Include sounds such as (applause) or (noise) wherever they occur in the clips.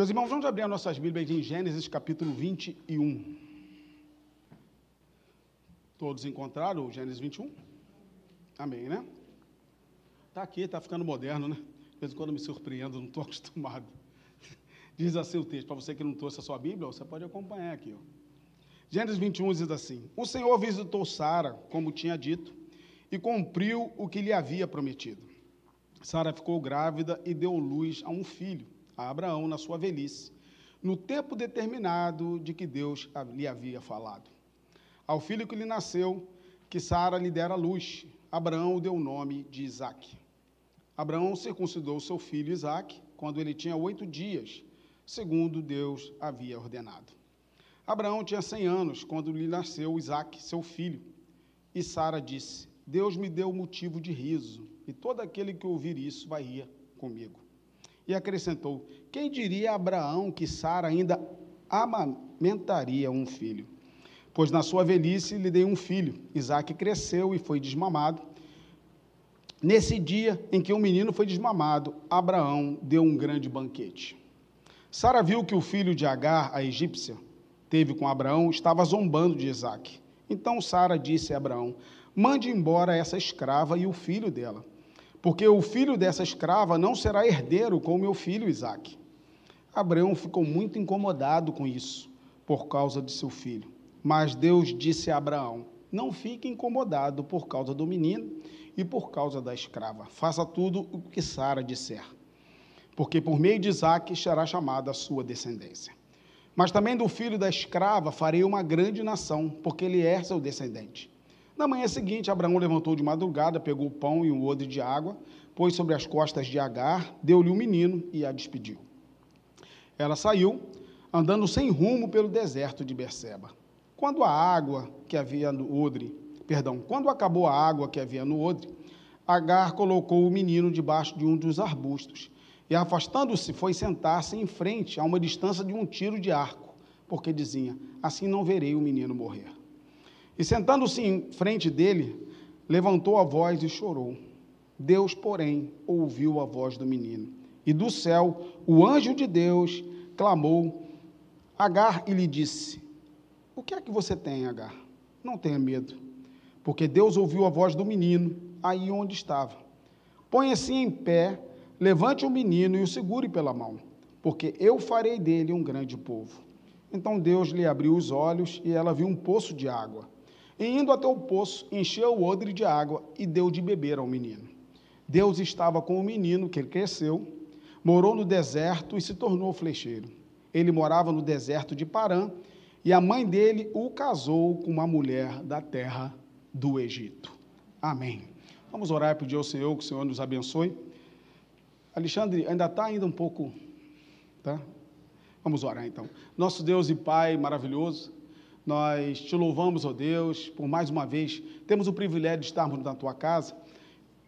Meus irmãos, vamos abrir as nossas Bíblias em Gênesis capítulo 21. Todos encontraram Gênesis 21? Amém, né? Está aqui, está ficando moderno, né? De vez em quando me surpreendo, não estou (laughs) acostumado. Diz assim o texto, para você que não trouxe a sua Bíblia, você pode acompanhar aqui. Ó. Gênesis 21 diz assim: O Senhor visitou Sara, como tinha dito, e cumpriu o que lhe havia prometido. Sara ficou grávida e deu luz a um filho a Abraão na sua velhice, no tempo determinado de que Deus lhe havia falado. Ao filho que lhe nasceu, que Sara lhe dera luz, Abraão deu o nome de Isaque. Abraão circuncidou seu filho Isaque quando ele tinha oito dias, segundo Deus havia ordenado. Abraão tinha cem anos quando lhe nasceu Isaque, seu filho. E Sara disse: Deus me deu motivo de riso, e todo aquele que ouvir isso vai rir comigo. E acrescentou: Quem diria a Abraão que Sara ainda amamentaria um filho? Pois na sua velhice lhe dei um filho. Isaac cresceu e foi desmamado. Nesse dia em que o menino foi desmamado, Abraão deu um grande banquete. Sara viu que o filho de Agar, a egípcia, teve com Abraão, estava zombando de Isaac. Então Sara disse a Abraão: Mande embora essa escrava e o filho dela porque o filho dessa escrava não será herdeiro com meu filho Isaque. Abraão ficou muito incomodado com isso, por causa de seu filho. Mas Deus disse a Abraão: Não fique incomodado por causa do menino e por causa da escrava. Faça tudo o que Sara disser, porque por meio de Isaque será chamada a sua descendência. Mas também do filho da escrava farei uma grande nação, porque ele é seu descendente. Na manhã seguinte, Abraão levantou de madrugada, pegou o pão e um odre de água, pôs sobre as costas de Agar, deu-lhe o um menino e a despediu. Ela saiu, andando sem rumo pelo deserto de Berseba. Quando a água que havia no odre, perdão, quando acabou a água que havia no odre, Agar colocou o menino debaixo de um dos arbustos e, afastando-se, foi sentar-se em frente, a uma distância de um tiro de arco, porque dizia: Assim não verei o menino morrer. E sentando-se em frente dele, levantou a voz e chorou. Deus, porém, ouviu a voz do menino. E do céu, o anjo de Deus clamou Agar e lhe disse: O que é que você tem, Agar? Não tenha medo, porque Deus ouviu a voz do menino aí onde estava. Põe-se em pé, levante o menino e o segure pela mão, porque eu farei dele um grande povo. Então Deus lhe abriu os olhos e ela viu um poço de água e indo até o poço, encheu o odre de água e deu de beber ao menino. Deus estava com o menino, que ele cresceu, morou no deserto e se tornou flecheiro. Ele morava no deserto de Parã e a mãe dele o casou com uma mulher da terra do Egito. Amém. Vamos orar e pedir ao Senhor que o Senhor nos abençoe. Alexandre, ainda está ainda um pouco, tá? Vamos orar então. Nosso Deus e Pai maravilhoso, nós te louvamos, ó Deus, por mais uma vez temos o privilégio de estarmos na tua casa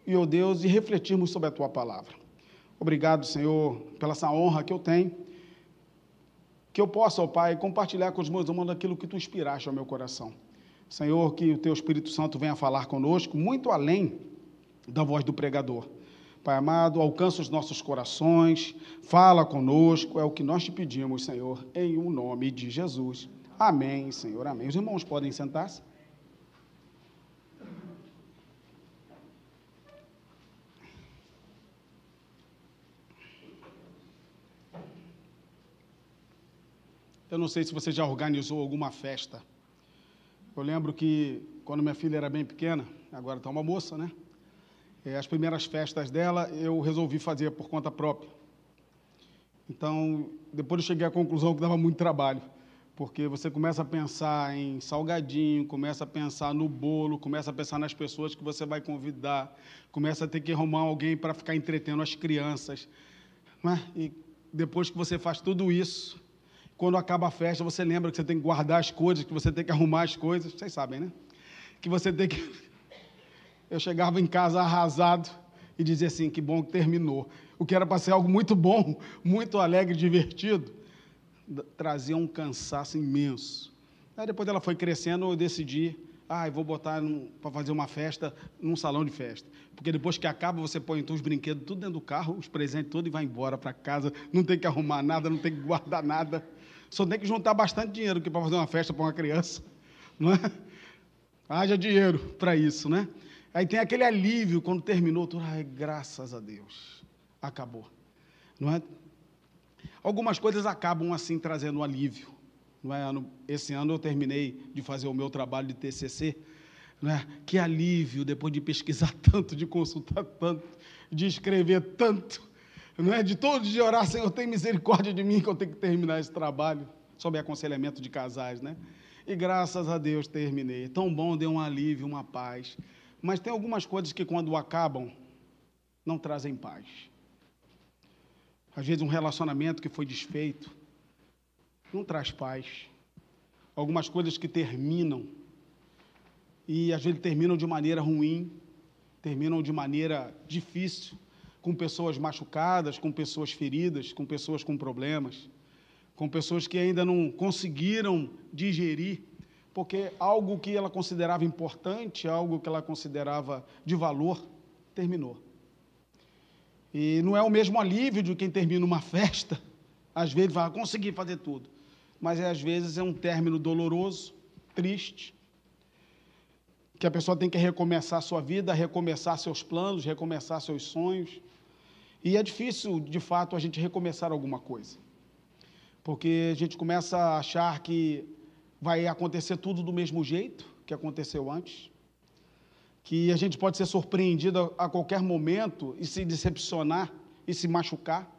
e, ó Deus, de refletirmos sobre a tua palavra. Obrigado, Senhor, pela essa honra que eu tenho, que eu possa, ó Pai, compartilhar com os meus irmãos aquilo que tu inspiraste ao meu coração. Senhor, que o teu Espírito Santo venha falar conosco, muito além da voz do pregador. Pai amado, alcança os nossos corações, fala conosco, é o que nós te pedimos, Senhor, em o nome de Jesus. Amém, Senhor, amém. Os irmãos podem sentar-se. Eu não sei se você já organizou alguma festa. Eu lembro que quando minha filha era bem pequena, agora está uma moça, né? É, as primeiras festas dela eu resolvi fazer por conta própria. Então, depois eu cheguei à conclusão que dava muito trabalho porque você começa a pensar em salgadinho, começa a pensar no bolo, começa a pensar nas pessoas que você vai convidar, começa a ter que arrumar alguém para ficar entretendo as crianças. É? E depois que você faz tudo isso, quando acaba a festa, você lembra que você tem que guardar as coisas, que você tem que arrumar as coisas, vocês sabem, né? Que você tem que. (laughs) Eu chegava em casa arrasado e dizia assim: que bom que terminou. O que era para ser algo muito bom, muito alegre, divertido trazia um cansaço imenso. Aí depois ela foi crescendo, eu decidi Ah, vou botar para fazer uma festa num salão de festa. Porque depois que acaba, você põe então, os brinquedos tudo dentro do carro, os presentes tudo e vai embora para casa. Não tem que arrumar nada, não tem que guardar nada. Só tem que juntar bastante dinheiro para fazer uma festa para uma criança. (laughs) Não é? Haja dinheiro para isso, né? Aí tem aquele alívio quando terminou tudo. Ai, graças a Deus. Acabou. Não é? Algumas coisas acabam assim trazendo um alívio. Não é? Esse ano eu terminei de fazer o meu trabalho de TCC. Não é? Que alívio depois de pesquisar (laughs) tanto, de consultar tanto, de escrever tanto, não é? De todo de orar, Senhor, tem misericórdia de mim que eu tenho que terminar esse trabalho, sob aconselhamento de casais, né? E graças a Deus terminei. Tão bom, deu um alívio, uma paz. Mas tem algumas coisas que quando acabam não trazem paz. Às vezes um relacionamento que foi desfeito não traz paz. Algumas coisas que terminam e às vezes terminam de maneira ruim, terminam de maneira difícil, com pessoas machucadas, com pessoas feridas, com pessoas com problemas, com pessoas que ainda não conseguiram digerir, porque algo que ela considerava importante, algo que ela considerava de valor, terminou. E não é o mesmo alívio de quem termina uma festa, às vezes vai conseguir fazer tudo, mas é, às vezes é um término doloroso, triste, que a pessoa tem que recomeçar sua vida, recomeçar seus planos, recomeçar seus sonhos. E é difícil, de fato, a gente recomeçar alguma coisa, porque a gente começa a achar que vai acontecer tudo do mesmo jeito que aconteceu antes que a gente pode ser surpreendido a qualquer momento e se decepcionar e se machucar.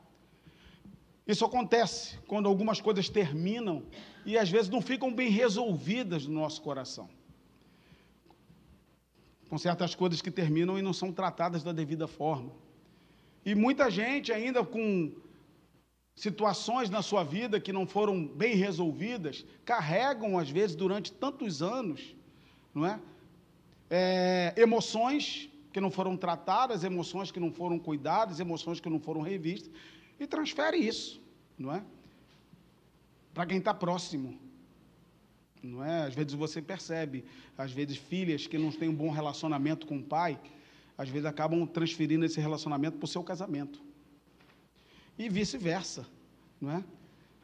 Isso acontece quando algumas coisas terminam e às vezes não ficam bem resolvidas no nosso coração. Com certas coisas que terminam e não são tratadas da devida forma. E muita gente ainda com situações na sua vida que não foram bem resolvidas, carregam às vezes durante tantos anos, não é? É, emoções que não foram tratadas, emoções que não foram cuidadas, emoções que não foram revistas, e transfere isso, não é? Para quem está próximo. Não é? Às vezes você percebe, às vezes filhas que não têm um bom relacionamento com o pai, às vezes acabam transferindo esse relacionamento para o seu casamento. E vice-versa, não é?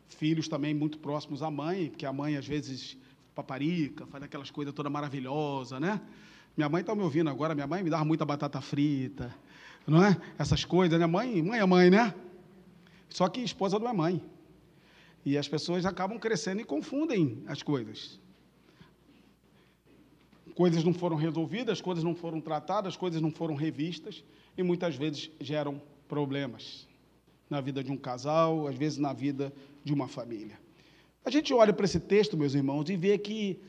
Filhos também muito próximos à mãe, porque a mãe às vezes paparica, faz aquelas coisas toda maravilhosa, né? Minha mãe está me ouvindo agora, minha mãe me dava muita batata frita, não é? Essas coisas, né? Mãe, mãe é mãe, né? Só que esposa não é mãe. E as pessoas acabam crescendo e confundem as coisas. Coisas não foram resolvidas, coisas não foram tratadas, coisas não foram revistas e muitas vezes geram problemas na vida de um casal, às vezes na vida de uma família. A gente olha para esse texto, meus irmãos, e vê que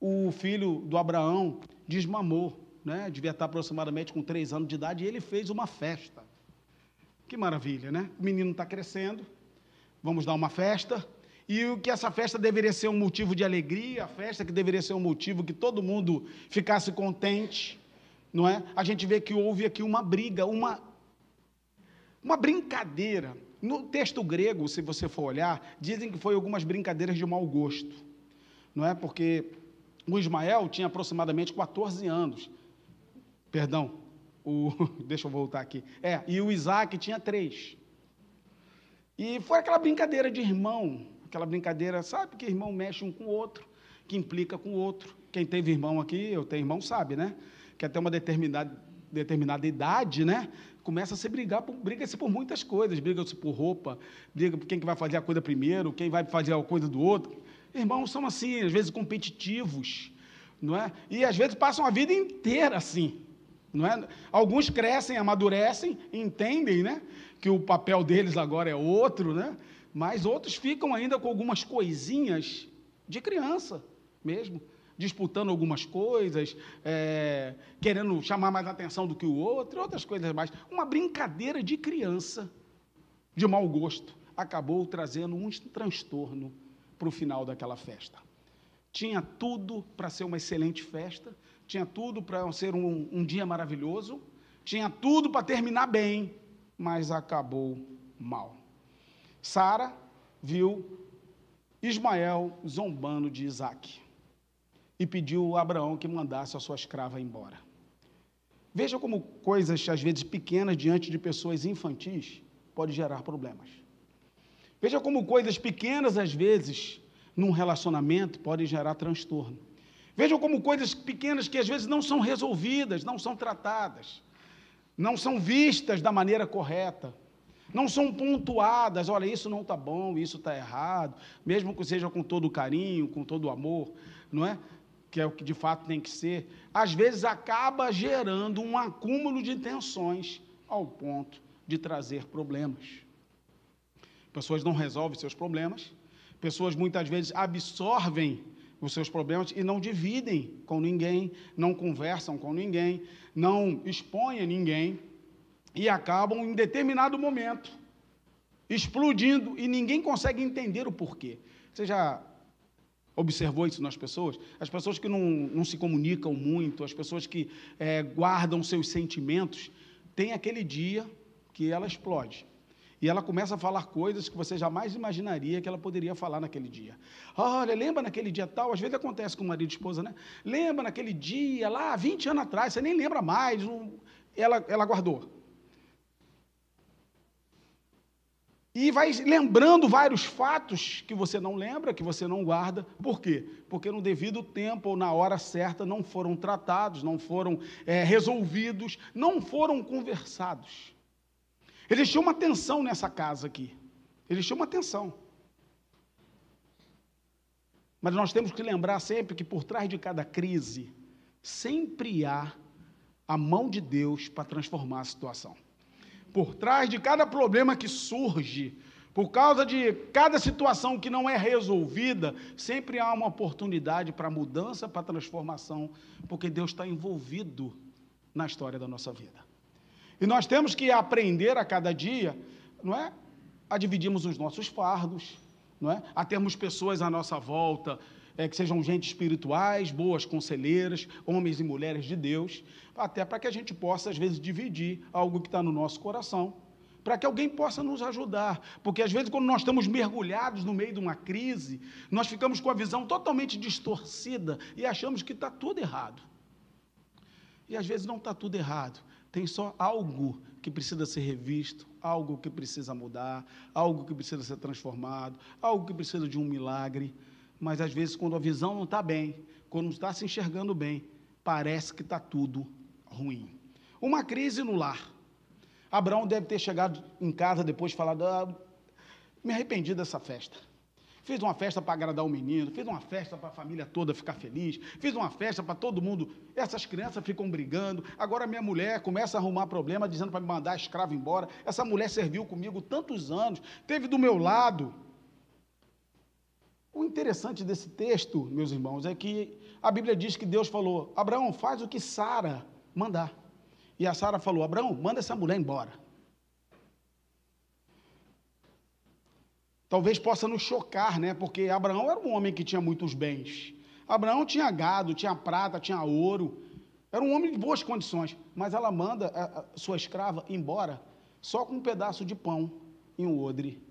o filho do Abraão desmamou, né? devia estar aproximadamente com três anos de idade, e ele fez uma festa. Que maravilha, né? O menino está crescendo, vamos dar uma festa, e o que essa festa deveria ser um motivo de alegria, a festa que deveria ser um motivo que todo mundo ficasse contente, não é? A gente vê que houve aqui uma briga, uma, uma brincadeira. No texto grego, se você for olhar, dizem que foi algumas brincadeiras de mau gosto, não é? Porque o Ismael tinha aproximadamente 14 anos. Perdão, o, (laughs) deixa eu voltar aqui. É, e o Isaac tinha três. E foi aquela brincadeira de irmão, aquela brincadeira, sabe, que irmão mexe um com o outro, que implica com o outro. Quem teve irmão aqui, eu tenho irmão, sabe, né? Que até uma determinada, determinada idade, né? Começa a se brigar, briga-se por muitas coisas, briga-se por roupa, briga por quem que vai fazer a coisa primeiro, quem vai fazer a coisa do outro. Irmãos são assim, às vezes competitivos, não é? E às vezes passam a vida inteira assim, não é? Alguns crescem, amadurecem, entendem, né? Que o papel deles agora é outro, né? Mas outros ficam ainda com algumas coisinhas de criança mesmo, disputando algumas coisas, é, querendo chamar mais atenção do que o outro, outras coisas mais. Uma brincadeira de criança de mau gosto acabou trazendo um transtorno para o final daquela festa. Tinha tudo para ser uma excelente festa, tinha tudo para ser um, um dia maravilhoso, tinha tudo para terminar bem, mas acabou mal. Sara viu Ismael zombando de Isaac. e pediu a Abraão que mandasse a sua escrava embora. Veja como coisas, às vezes pequenas, diante de pessoas infantis, pode gerar problemas. Veja como coisas pequenas, às vezes, num relacionamento, podem gerar transtorno. Vejam como coisas pequenas que às vezes não são resolvidas, não são tratadas, não são vistas da maneira correta, não são pontuadas. Olha, isso não está bom, isso está errado, mesmo que seja com todo carinho, com todo amor, não é? Que é o que de fato tem que ser. Às vezes acaba gerando um acúmulo de tensões ao ponto de trazer problemas. Pessoas não resolvem seus problemas, pessoas muitas vezes absorvem os seus problemas e não dividem com ninguém, não conversam com ninguém, não expõem ninguém e acabam em determinado momento explodindo e ninguém consegue entender o porquê. Você já observou isso nas pessoas? As pessoas que não, não se comunicam muito, as pessoas que é, guardam seus sentimentos, tem aquele dia que ela explode. E ela começa a falar coisas que você jamais imaginaria que ela poderia falar naquele dia. Olha, lembra naquele dia tal? Às vezes acontece com o marido e esposa, né? Lembra naquele dia lá, 20 anos atrás, você nem lembra mais. Ela, ela guardou. E vai lembrando vários fatos que você não lembra, que você não guarda. Por quê? Porque no devido tempo ou na hora certa não foram tratados, não foram é, resolvidos, não foram conversados. Existiu uma tensão nessa casa aqui. Existiu uma tensão. Mas nós temos que lembrar sempre que por trás de cada crise, sempre há a mão de Deus para transformar a situação. Por trás de cada problema que surge, por causa de cada situação que não é resolvida, sempre há uma oportunidade para mudança, para transformação, porque Deus está envolvido na história da nossa vida. E nós temos que aprender a cada dia, não é? A dividirmos os nossos fardos, não é? A termos pessoas à nossa volta é, que sejam gente espirituais, boas conselheiras, homens e mulheres de Deus, até para que a gente possa, às vezes, dividir algo que está no nosso coração, para que alguém possa nos ajudar. Porque, às vezes, quando nós estamos mergulhados no meio de uma crise, nós ficamos com a visão totalmente distorcida e achamos que está tudo errado. E, às vezes, não está tudo errado. Tem só algo que precisa ser revisto, algo que precisa mudar, algo que precisa ser transformado, algo que precisa de um milagre. Mas às vezes, quando a visão não está bem, quando não está se enxergando bem, parece que está tudo ruim. Uma crise no lar. Abraão deve ter chegado em casa depois e falado: ah, me arrependi dessa festa. Fiz uma festa para agradar o menino, fiz uma festa para a família toda ficar feliz, fiz uma festa para todo mundo. Essas crianças ficam brigando. Agora minha mulher começa a arrumar problema, dizendo para me mandar a escrava embora. Essa mulher serviu comigo tantos anos, teve do meu lado. O interessante desse texto, meus irmãos, é que a Bíblia diz que Deus falou: Abraão, faz o que Sara mandar. E a Sara falou: Abraão, manda essa mulher embora. Talvez possa nos chocar, né? Porque Abraão era um homem que tinha muitos bens. Abraão tinha gado, tinha prata, tinha ouro. Era um homem de boas condições. Mas ela manda a, sua escrava embora só com um pedaço de pão e um odre,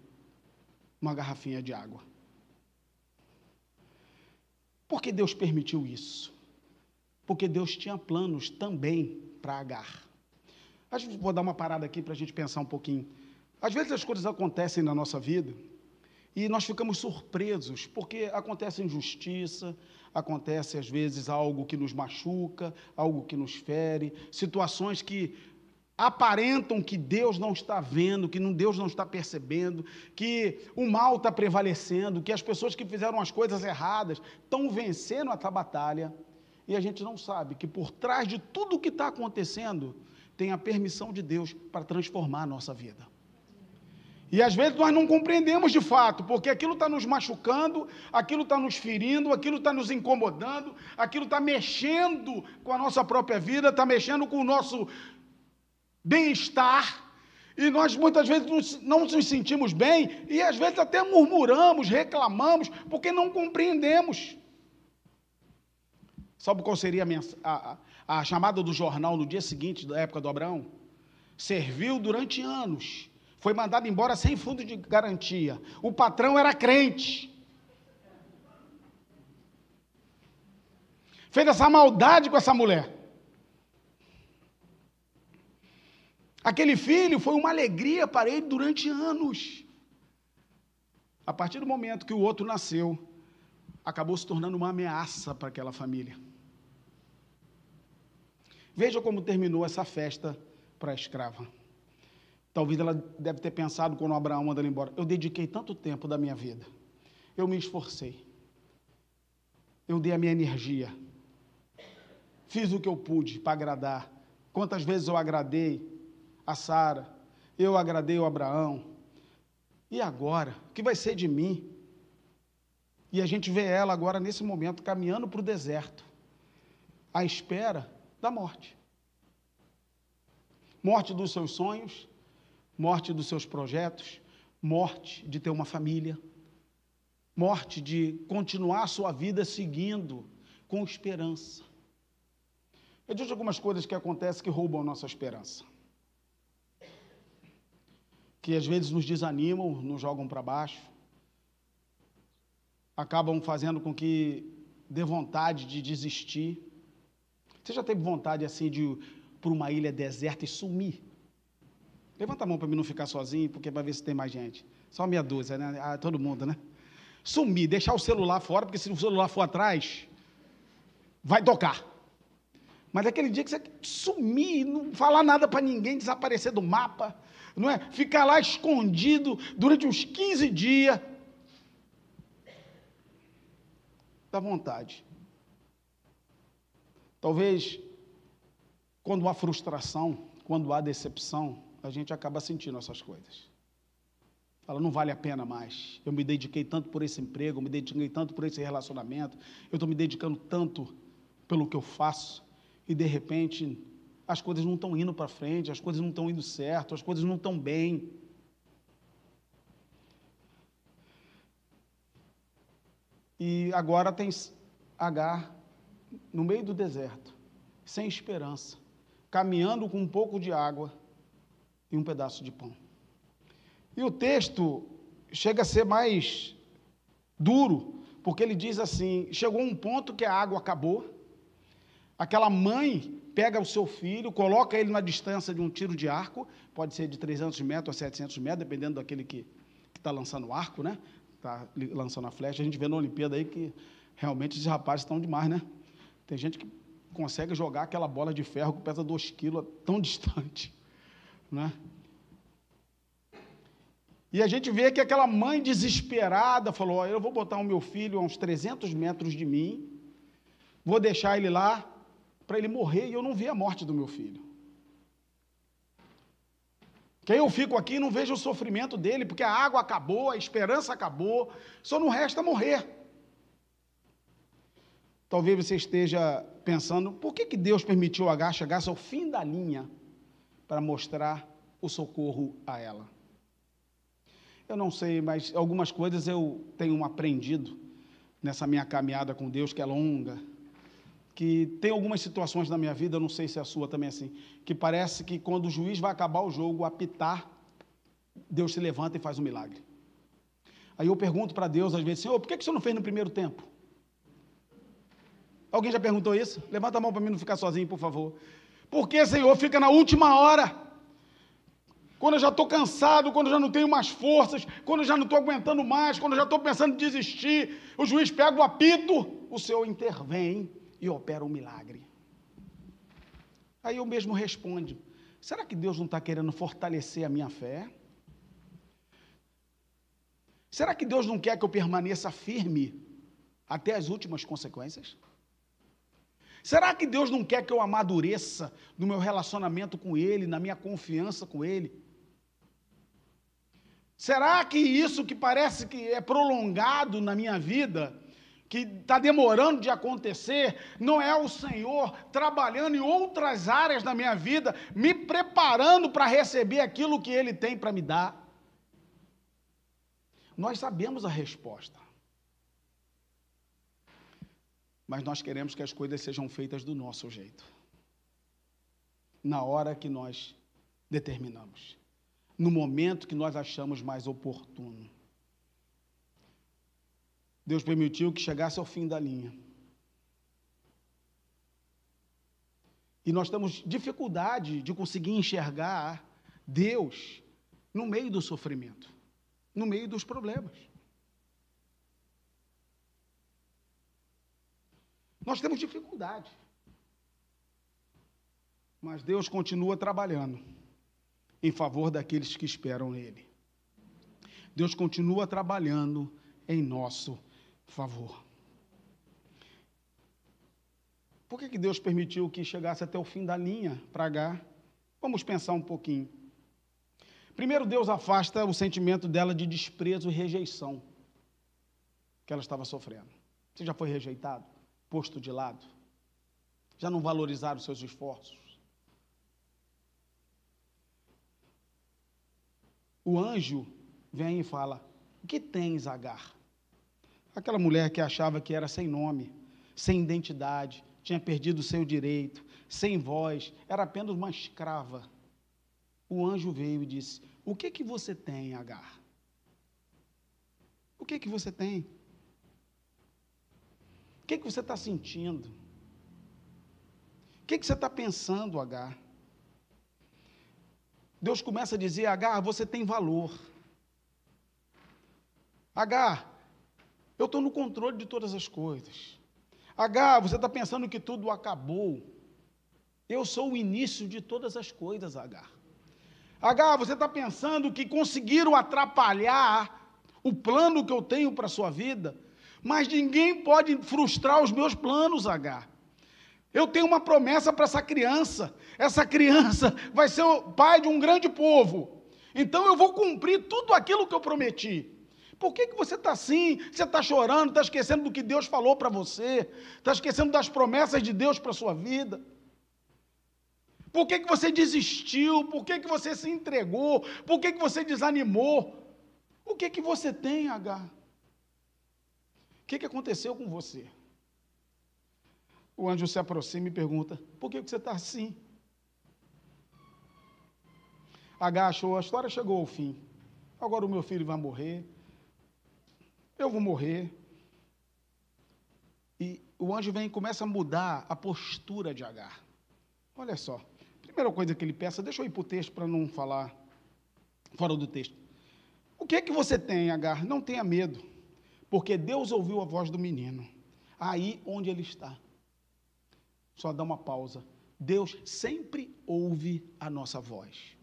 uma garrafinha de água. Por que Deus permitiu isso? Porque Deus tinha planos também para Agar. Vou dar uma parada aqui para a gente pensar um pouquinho. Às vezes as coisas acontecem na nossa vida e nós ficamos surpresos, porque acontece injustiça, acontece às vezes algo que nos machuca, algo que nos fere, situações que aparentam que Deus não está vendo, que Deus não está percebendo, que o mal está prevalecendo, que as pessoas que fizeram as coisas erradas estão vencendo essa batalha, e a gente não sabe que por trás de tudo o que está acontecendo tem a permissão de Deus para transformar a nossa vida. E às vezes nós não compreendemos de fato, porque aquilo está nos machucando, aquilo está nos ferindo, aquilo está nos incomodando, aquilo está mexendo com a nossa própria vida, está mexendo com o nosso bem-estar. E nós muitas vezes não nos sentimos bem e às vezes até murmuramos, reclamamos, porque não compreendemos. Sabe qual seria a, a, a chamada do jornal no dia seguinte, da época do Abraão? Serviu durante anos foi mandado embora sem fundo de garantia. O patrão era crente. fez essa maldade com essa mulher. Aquele filho foi uma alegria para ele durante anos. A partir do momento que o outro nasceu, acabou se tornando uma ameaça para aquela família. Veja como terminou essa festa para a escrava. Talvez ela deve ter pensado quando Abraão manda ela embora. Eu dediquei tanto tempo da minha vida. Eu me esforcei. Eu dei a minha energia. Fiz o que eu pude para agradar. Quantas vezes eu agradei a Sara? Eu agradei o Abraão. E agora? O que vai ser de mim? E a gente vê ela agora, nesse momento, caminhando para o deserto, à espera da morte. Morte dos seus sonhos, morte dos seus projetos, morte de ter uma família, morte de continuar sua vida seguindo com esperança. Existem algumas coisas que acontecem que roubam a nossa esperança. Que às vezes nos desanimam, nos jogam para baixo, acabam fazendo com que dê vontade de desistir. Você já teve vontade assim de ir para uma ilha deserta e sumir? Levanta a mão para mim não ficar sozinho, porque vai ver se tem mais gente. Só meia dúzia, né? Ah, todo mundo, né? Sumir, deixar o celular fora, porque se o celular for atrás, vai tocar. Mas aquele dia que você sumir, não falar nada para ninguém, desaparecer do mapa, não é? Ficar lá escondido durante uns 15 dias. Dá vontade. Talvez, quando há frustração, quando há decepção, a gente acaba sentindo essas coisas. Fala, não vale a pena mais. Eu me dediquei tanto por esse emprego, eu me dediquei tanto por esse relacionamento, eu estou me dedicando tanto pelo que eu faço, e de repente as coisas não estão indo para frente, as coisas não estão indo certo, as coisas não estão bem. E agora tem Agar no meio do deserto, sem esperança, caminhando com um pouco de água e um pedaço de pão. E o texto chega a ser mais duro, porque ele diz assim: chegou um ponto que a água acabou, aquela mãe pega o seu filho, coloca ele na distância de um tiro de arco, pode ser de 300 metros a 700 metros, dependendo daquele que está lançando o arco, né? Está lançando a flecha. A gente vê na Olimpíada aí que realmente esses rapazes estão demais, né? Tem gente que consegue jogar aquela bola de ferro que pesa 2 quilos tão (laughs) distante. Né? E a gente vê que aquela mãe desesperada falou: Eu vou botar o meu filho a uns 300 metros de mim, vou deixar ele lá para ele morrer e eu não vi a morte do meu filho. Que aí eu fico aqui e não vejo o sofrimento dele, porque a água acabou, a esperança acabou, só não resta morrer. Talvez você esteja pensando, por que, que Deus permitiu H chegar ao fim da linha para mostrar o socorro a ela. Eu não sei, mas algumas coisas eu tenho aprendido nessa minha caminhada com Deus, que é longa, que tem algumas situações na minha vida, não sei se a sua também é assim, que parece que quando o juiz vai acabar o jogo, apitar, Deus se levanta e faz um milagre. Aí eu pergunto para Deus, às vezes, Senhor, por que, que o Senhor não fez no primeiro tempo? Alguém já perguntou isso? Levanta a mão para mim não ficar sozinho, por favor. Porque, Senhor, fica na última hora. Quando eu já estou cansado, quando eu já não tenho mais forças, quando eu já não estou aguentando mais, quando eu já estou pensando em desistir, o juiz pega o apito, o Senhor intervém e opera um milagre. Aí eu mesmo respondo: será que Deus não está querendo fortalecer a minha fé? Será que Deus não quer que eu permaneça firme até as últimas consequências? Será que Deus não quer que eu amadureça no meu relacionamento com Ele, na minha confiança com Ele? Será que isso que parece que é prolongado na minha vida, que está demorando de acontecer, não é o Senhor trabalhando em outras áreas da minha vida, me preparando para receber aquilo que Ele tem para me dar? Nós sabemos a resposta mas nós queremos que as coisas sejam feitas do nosso jeito, na hora que nós determinamos, no momento que nós achamos mais oportuno. Deus permitiu que chegasse ao fim da linha. E nós temos dificuldade de conseguir enxergar Deus no meio do sofrimento, no meio dos problemas. Nós temos dificuldade. Mas Deus continua trabalhando em favor daqueles que esperam nele. Deus continua trabalhando em nosso favor. Por que, que Deus permitiu que chegasse até o fim da linha para H? Vamos pensar um pouquinho. Primeiro, Deus afasta o sentimento dela de desprezo e rejeição que ela estava sofrendo. Você já foi rejeitado, posto de lado? Já não valorizaram os seus esforços? O anjo vem e fala: O que tens, Agar? Aquela mulher que achava que era sem nome, sem identidade, tinha perdido seu direito, sem voz, era apenas uma escrava. O anjo veio e disse: O que que você tem, Agar? O que que você tem? Que que você está sentindo? O que que você está pensando, Agar? Deus começa a dizer: Agar, você tem valor. Agar, eu estou no controle de todas as coisas. Agar, você está pensando que tudo acabou. Eu sou o início de todas as coisas, Agar. Agar, você está pensando que conseguiram atrapalhar o plano que eu tenho para a sua vida, mas ninguém pode frustrar os meus planos, Agar. Eu tenho uma promessa para essa criança. Essa criança (laughs) vai ser o pai de um grande povo. Então eu vou cumprir tudo aquilo que eu prometi. Por que, que você está assim? Você está chorando, está esquecendo do que Deus falou para você, está esquecendo das promessas de Deus para a sua vida. Por que, que você desistiu? Por que, que você se entregou? Por que, que você desanimou? O que, que você tem, H? Que, que aconteceu com você? O anjo se aproxima e pergunta: Por que, que você está assim? H achou, a história chegou ao fim. Agora o meu filho vai morrer, eu vou morrer. E o anjo vem e começa a mudar a postura de Agar. Olha só, primeira coisa que ele peça, deixa eu ir para o texto para não falar fora do texto. O que é que você tem, Agar? Não tenha medo, porque Deus ouviu a voz do menino, aí onde ele está. Só dá uma pausa. Deus sempre ouve a nossa voz.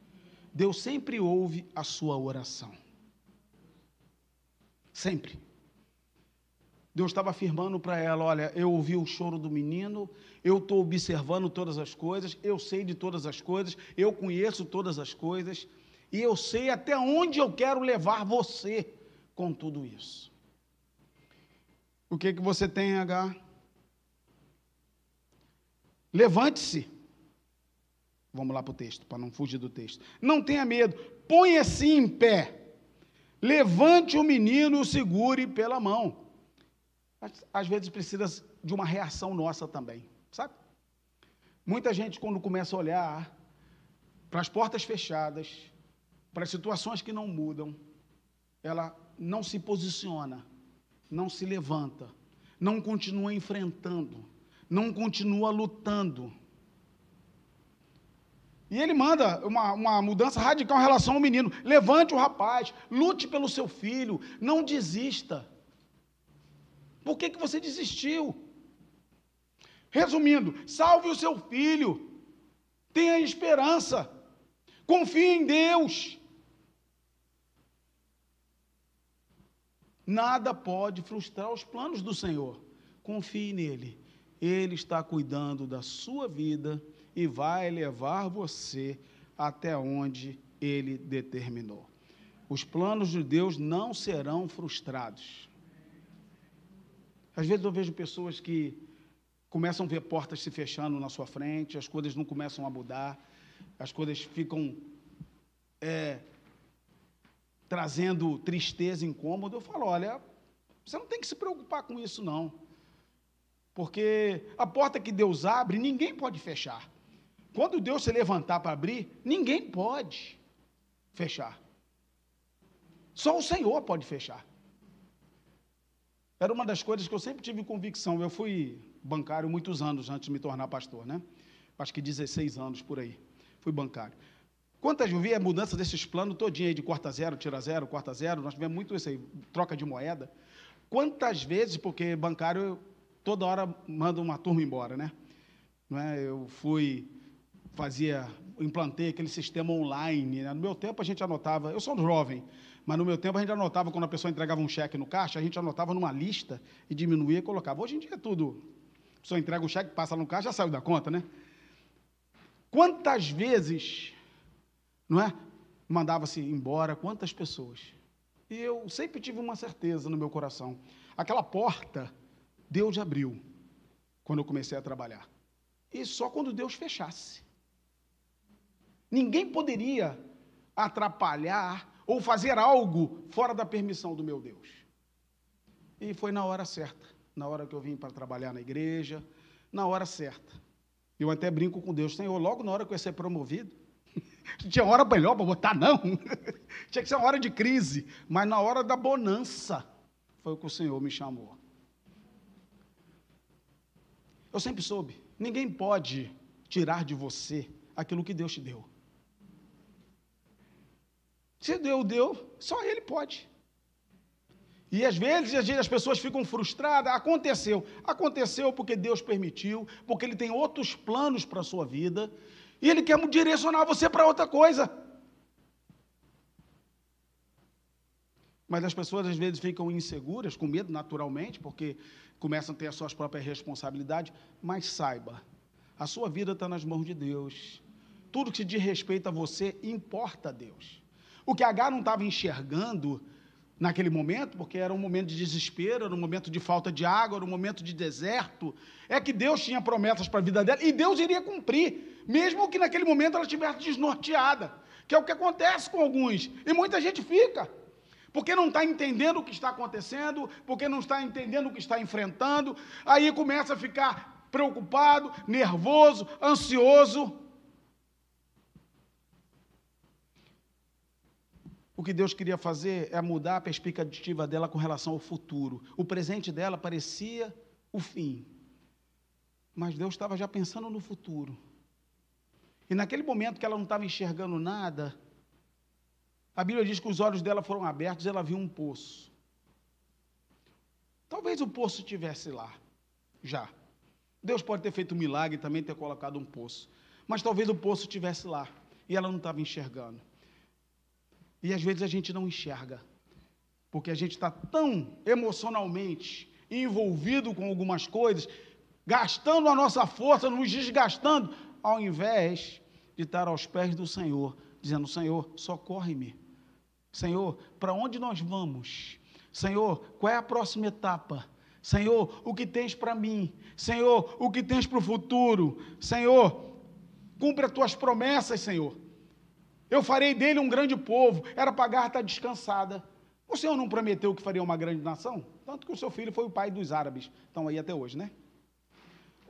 Deus sempre ouve a sua oração. Sempre. Deus estava afirmando para ela: Olha, eu ouvi o choro do menino, eu estou observando todas as coisas, eu sei de todas as coisas, eu conheço todas as coisas, e eu sei até onde eu quero levar você com tudo isso. O que, que você tem, H? Levante-se. Vamos lá para o texto, para não fugir do texto. Não tenha medo, ponha-se em pé. Levante o menino e o segure pela mão às vezes precisa de uma reação nossa também, sabe? Muita gente, quando começa a olhar para as portas fechadas, para as situações que não mudam, ela não se posiciona, não se levanta, não continua enfrentando, não continua lutando. E ele manda uma, uma, mudança radical em relação ao menino. Levante o rapaz, lute pelo seu filho, não desista. Por que, que você desistiu? Resumindo, salve o seu filho, tenha esperança, confie em Deus. Nada pode frustrar os planos do Senhor. Confie nele. Ele está cuidando da sua vida e vai levar você até onde ele determinou. Os planos de Deus não serão frustrados. Às vezes eu vejo pessoas que começam a ver portas se fechando na sua frente, as coisas não começam a mudar, as coisas ficam é, trazendo tristeza, incômodo. Eu falo: olha, você não tem que se preocupar com isso, não. Porque a porta que Deus abre, ninguém pode fechar. Quando Deus se levantar para abrir, ninguém pode fechar. Só o Senhor pode fechar. Era uma das coisas que eu sempre tive convicção. Eu fui bancário muitos anos antes de me tornar pastor, né? acho que 16 anos por aí. Fui bancário. Quantas vi a mudança desses planos todinho aí de corta zero, tira zero, corta zero, nós tivemos muito isso aí, troca de moeda. Quantas vezes, porque bancário toda hora manda uma turma embora, né? Não é? Eu fui, fazia, implantei aquele sistema online. Né? No meu tempo a gente anotava, eu sou jovem, mas no meu tempo a gente anotava quando a pessoa entregava um cheque no caixa, a gente anotava numa lista e diminuía e colocava. Hoje em dia é tudo. A pessoa entrega o cheque, passa no caixa, já saiu da conta, né? Quantas vezes, não é? Mandava-se embora, quantas pessoas? E eu sempre tive uma certeza no meu coração. Aquela porta, Deus abriu quando eu comecei a trabalhar. E só quando Deus fechasse. Ninguém poderia atrapalhar ou fazer algo fora da permissão do meu Deus. E foi na hora certa, na hora que eu vim para trabalhar na igreja, na hora certa. Eu até brinco com Deus, Senhor, logo na hora que eu ia ser promovido, tinha hora melhor para botar, não. (laughs) tinha que ser uma hora de crise, mas na hora da bonança foi o que o Senhor me chamou. Eu sempre soube, ninguém pode tirar de você aquilo que Deus te deu. Se Deus deu, só Ele pode. E às vezes, as pessoas ficam frustradas. Aconteceu. Aconteceu porque Deus permitiu, porque Ele tem outros planos para a sua vida. E Ele quer direcionar você para outra coisa. Mas as pessoas às vezes ficam inseguras, com medo naturalmente, porque começam a ter as suas próprias responsabilidades. Mas saiba, a sua vida está nas mãos de Deus. Tudo que diz respeito a você importa a Deus. O que H não estava enxergando naquele momento, porque era um momento de desespero, era um momento de falta de água, era um momento de deserto, é que Deus tinha promessas para a vida dela e Deus iria cumprir, mesmo que naquele momento ela estivesse desnorteada, que é o que acontece com alguns, e muita gente fica, porque não está entendendo o que está acontecendo, porque não está entendendo o que está enfrentando, aí começa a ficar preocupado, nervoso, ansioso. O que Deus queria fazer é mudar a perspectiva dela com relação ao futuro. O presente dela parecia o fim. Mas Deus estava já pensando no futuro. E naquele momento que ela não estava enxergando nada, a Bíblia diz que os olhos dela foram abertos e ela viu um poço. Talvez o poço estivesse lá, já. Deus pode ter feito um milagre e também ter colocado um poço. Mas talvez o poço estivesse lá e ela não estava enxergando. E às vezes a gente não enxerga, porque a gente está tão emocionalmente envolvido com algumas coisas, gastando a nossa força, nos desgastando, ao invés de estar aos pés do Senhor, dizendo: Senhor, socorre-me. Senhor, para onde nós vamos? Senhor, qual é a próxima etapa? Senhor, o que tens para mim? Senhor, o que tens para o futuro? Senhor, cumpre as tuas promessas, Senhor. Eu farei dele um grande povo. Era para Agar estar descansada. O Senhor não prometeu que faria uma grande nação? Tanto que o seu filho foi o pai dos árabes. Estão aí até hoje, né?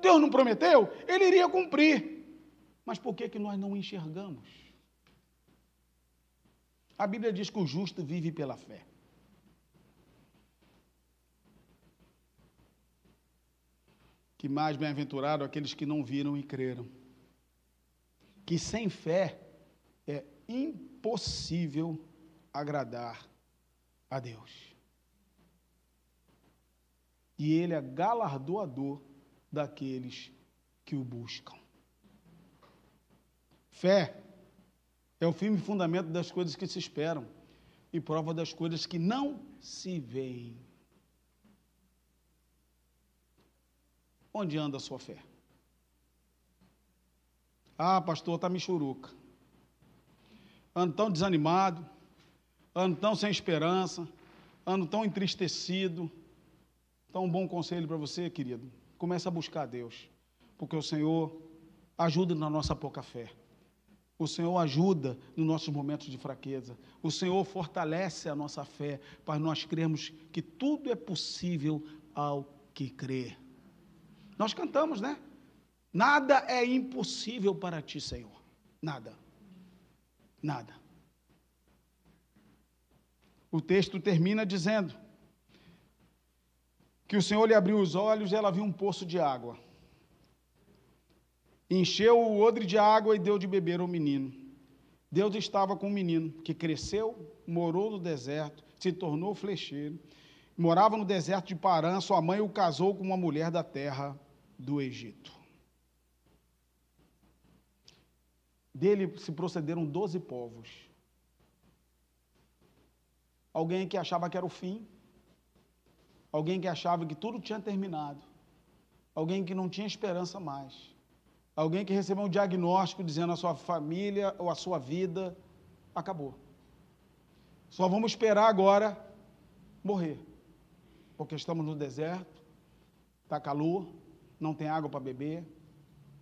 Deus não prometeu? Ele iria cumprir. Mas por que, que nós não enxergamos? A Bíblia diz que o justo vive pela fé. Que mais bem-aventurado aqueles que não viram e creram. Que sem fé impossível agradar a Deus. E Ele é galardoador daqueles que o buscam. Fé é o firme fundamento das coisas que se esperam e prova das coisas que não se veem. Onde anda a sua fé? Ah, pastor, está michuruca ando tão desanimado, ando tão sem esperança, ando tão entristecido. Então, um bom conselho para você, querido: comece a buscar a Deus, porque o Senhor ajuda na nossa pouca fé. O Senhor ajuda nos nossos momentos de fraqueza. O Senhor fortalece a nossa fé para nós crermos que tudo é possível ao que crê. Nós cantamos, né? Nada é impossível para ti, Senhor. Nada. Nada. O texto termina dizendo que o Senhor lhe abriu os olhos e ela viu um poço de água. encheu o odre de água e deu de beber ao menino. Deus estava com o menino, que cresceu, morou no deserto, se tornou flecheiro, morava no deserto de Parã, sua mãe o casou com uma mulher da terra do Egito. Dele se procederam doze povos. Alguém que achava que era o fim, alguém que achava que tudo tinha terminado, alguém que não tinha esperança mais, alguém que recebeu um diagnóstico dizendo a sua família ou a sua vida acabou. Só vamos esperar agora morrer, porque estamos no deserto, está calor, não tem água para beber,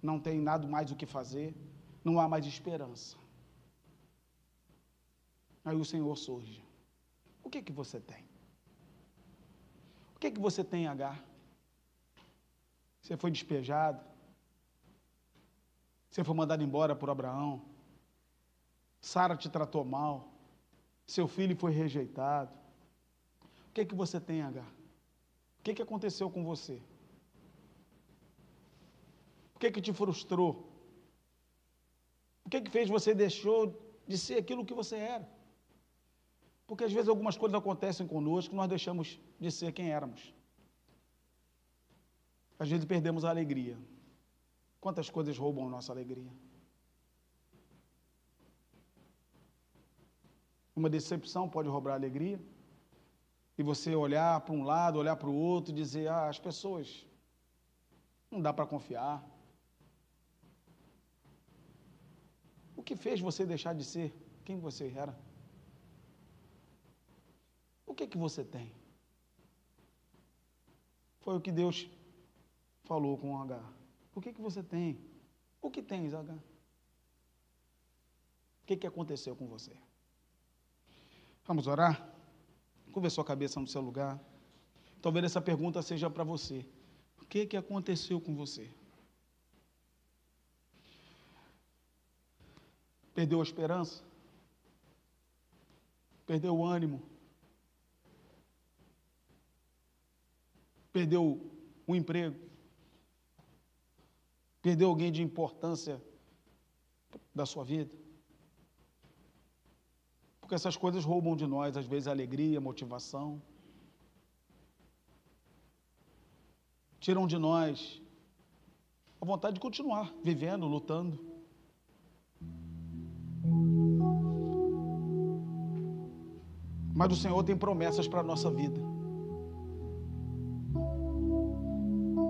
não tem nada mais o que fazer, não há mais esperança. Aí o Senhor surge. O que que você tem? O que que você tem, H? Você foi despejado? Você foi mandado embora por Abraão? Sara te tratou mal? Seu filho foi rejeitado? O que que você tem, H? O que que aconteceu com você? O que que te frustrou? O que, que fez você deixou de ser aquilo que você era? Porque às vezes algumas coisas acontecem conosco que nós deixamos de ser quem éramos. Às vezes perdemos a alegria. Quantas coisas roubam nossa alegria? Uma decepção pode roubar a alegria. E você olhar para um lado, olhar para o outro e dizer: ah, as pessoas, não dá para confiar. Que fez você deixar de ser quem você era? O que que você tem? Foi o que Deus falou com H. O que que você tem? O que tens, H? O que que aconteceu com você? Vamos orar? Curva sua cabeça no seu lugar. Talvez essa pergunta seja para você. O que que aconteceu com você? Perdeu a esperança? Perdeu o ânimo? Perdeu o emprego? Perdeu alguém de importância da sua vida? Porque essas coisas roubam de nós, às vezes, a alegria, a motivação. Tiram de nós a vontade de continuar vivendo, lutando. Mas o Senhor tem promessas para a nossa vida.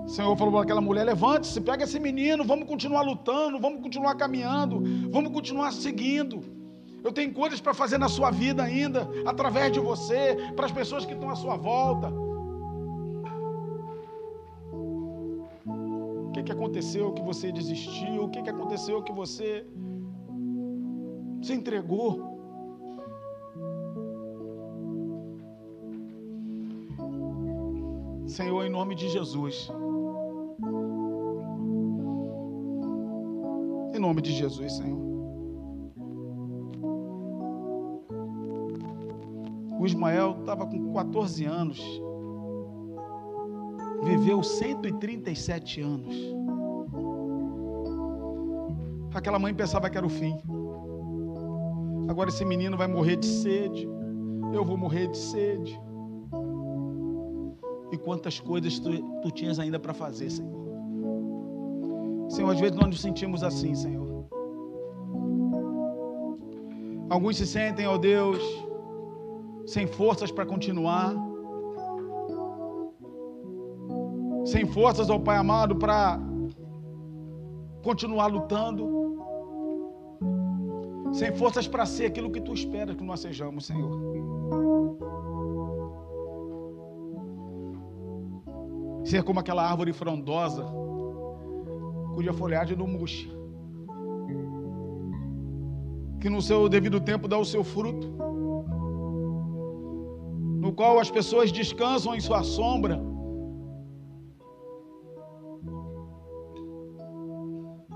O Senhor falou para aquela mulher: levante-se, pega esse menino, vamos continuar lutando, vamos continuar caminhando, vamos continuar seguindo. Eu tenho coisas para fazer na sua vida ainda, através de você, para as pessoas que estão à sua volta. O que, que aconteceu que você desistiu? O que, que aconteceu que você se entregou? Senhor, em nome de Jesus. Em nome de Jesus, Senhor. O Ismael estava com 14 anos, viveu 137 anos. Aquela mãe pensava que era o fim. Agora esse menino vai morrer de sede. Eu vou morrer de sede e quantas coisas tu, tu tinhas ainda para fazer, Senhor. Senhor, às vezes nós nos sentimos assim, Senhor. Alguns se sentem, ó Deus, sem forças para continuar, sem forças, ó Pai amado, para continuar lutando, sem forças para ser aquilo que tu esperas que nós sejamos, Senhor. Ser como aquela árvore frondosa, cuja folhagem não murcha, que no seu devido tempo dá o seu fruto, no qual as pessoas descansam em sua sombra.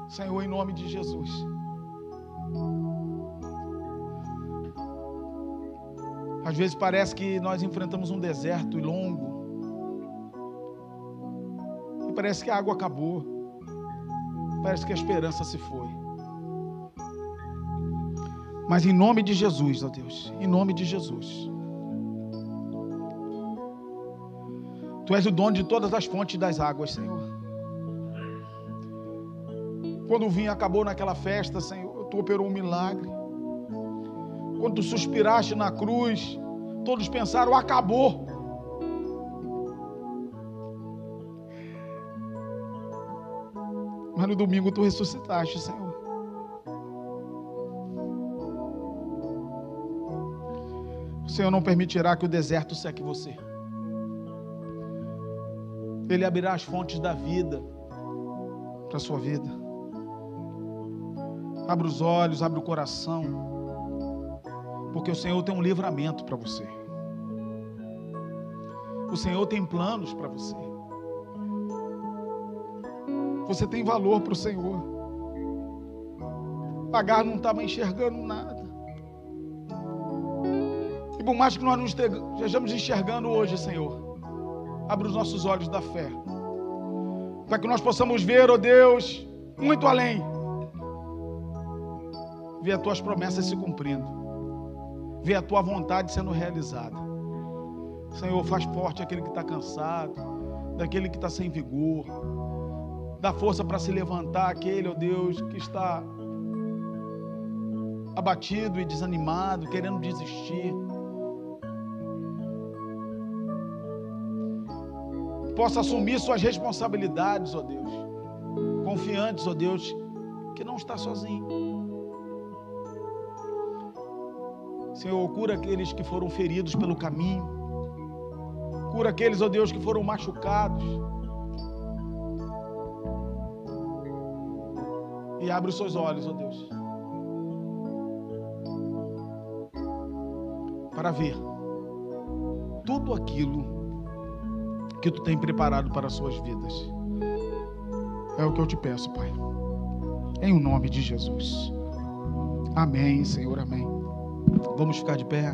Senhor, em nome de Jesus. Às vezes parece que nós enfrentamos um deserto longo parece que a água acabou. Parece que a esperança se foi. Mas em nome de Jesus, ó Deus, em nome de Jesus. Tu és o dono de todas as fontes das águas, Senhor. Quando o vinho acabou naquela festa, Senhor, tu operou um milagre. Quando tu suspiraste na cruz, todos pensaram: acabou. No domingo tu ressuscitaste, Senhor. O Senhor não permitirá que o deserto seque você. Ele abrirá as fontes da vida para a sua vida. Abra os olhos, abre o coração, porque o Senhor tem um livramento para você. O Senhor tem planos para você. Você tem valor para o Senhor. Pagar não estava enxergando nada. E por mais que nós não estejamos enxergando hoje, Senhor, Abre os nossos olhos da fé. Para que nós possamos ver, ó oh Deus, muito além. Ver as tuas promessas se cumprindo. Ver a tua vontade sendo realizada. Senhor, faz forte aquele que está cansado, daquele que está sem vigor. Dá força para se levantar aquele, ó Deus, que está abatido e desanimado, querendo desistir. possa assumir suas responsabilidades, ó Deus. Confiantes, ó Deus, que não está sozinho. Senhor, cura aqueles que foram feridos pelo caminho. Cura aqueles, ó Deus, que foram machucados. E abre os seus olhos, ó Deus. Para ver tudo aquilo que tu tem preparado para as suas vidas. É o que eu te peço, Pai. Em o nome de Jesus. Amém, Senhor, amém. Vamos ficar de pé.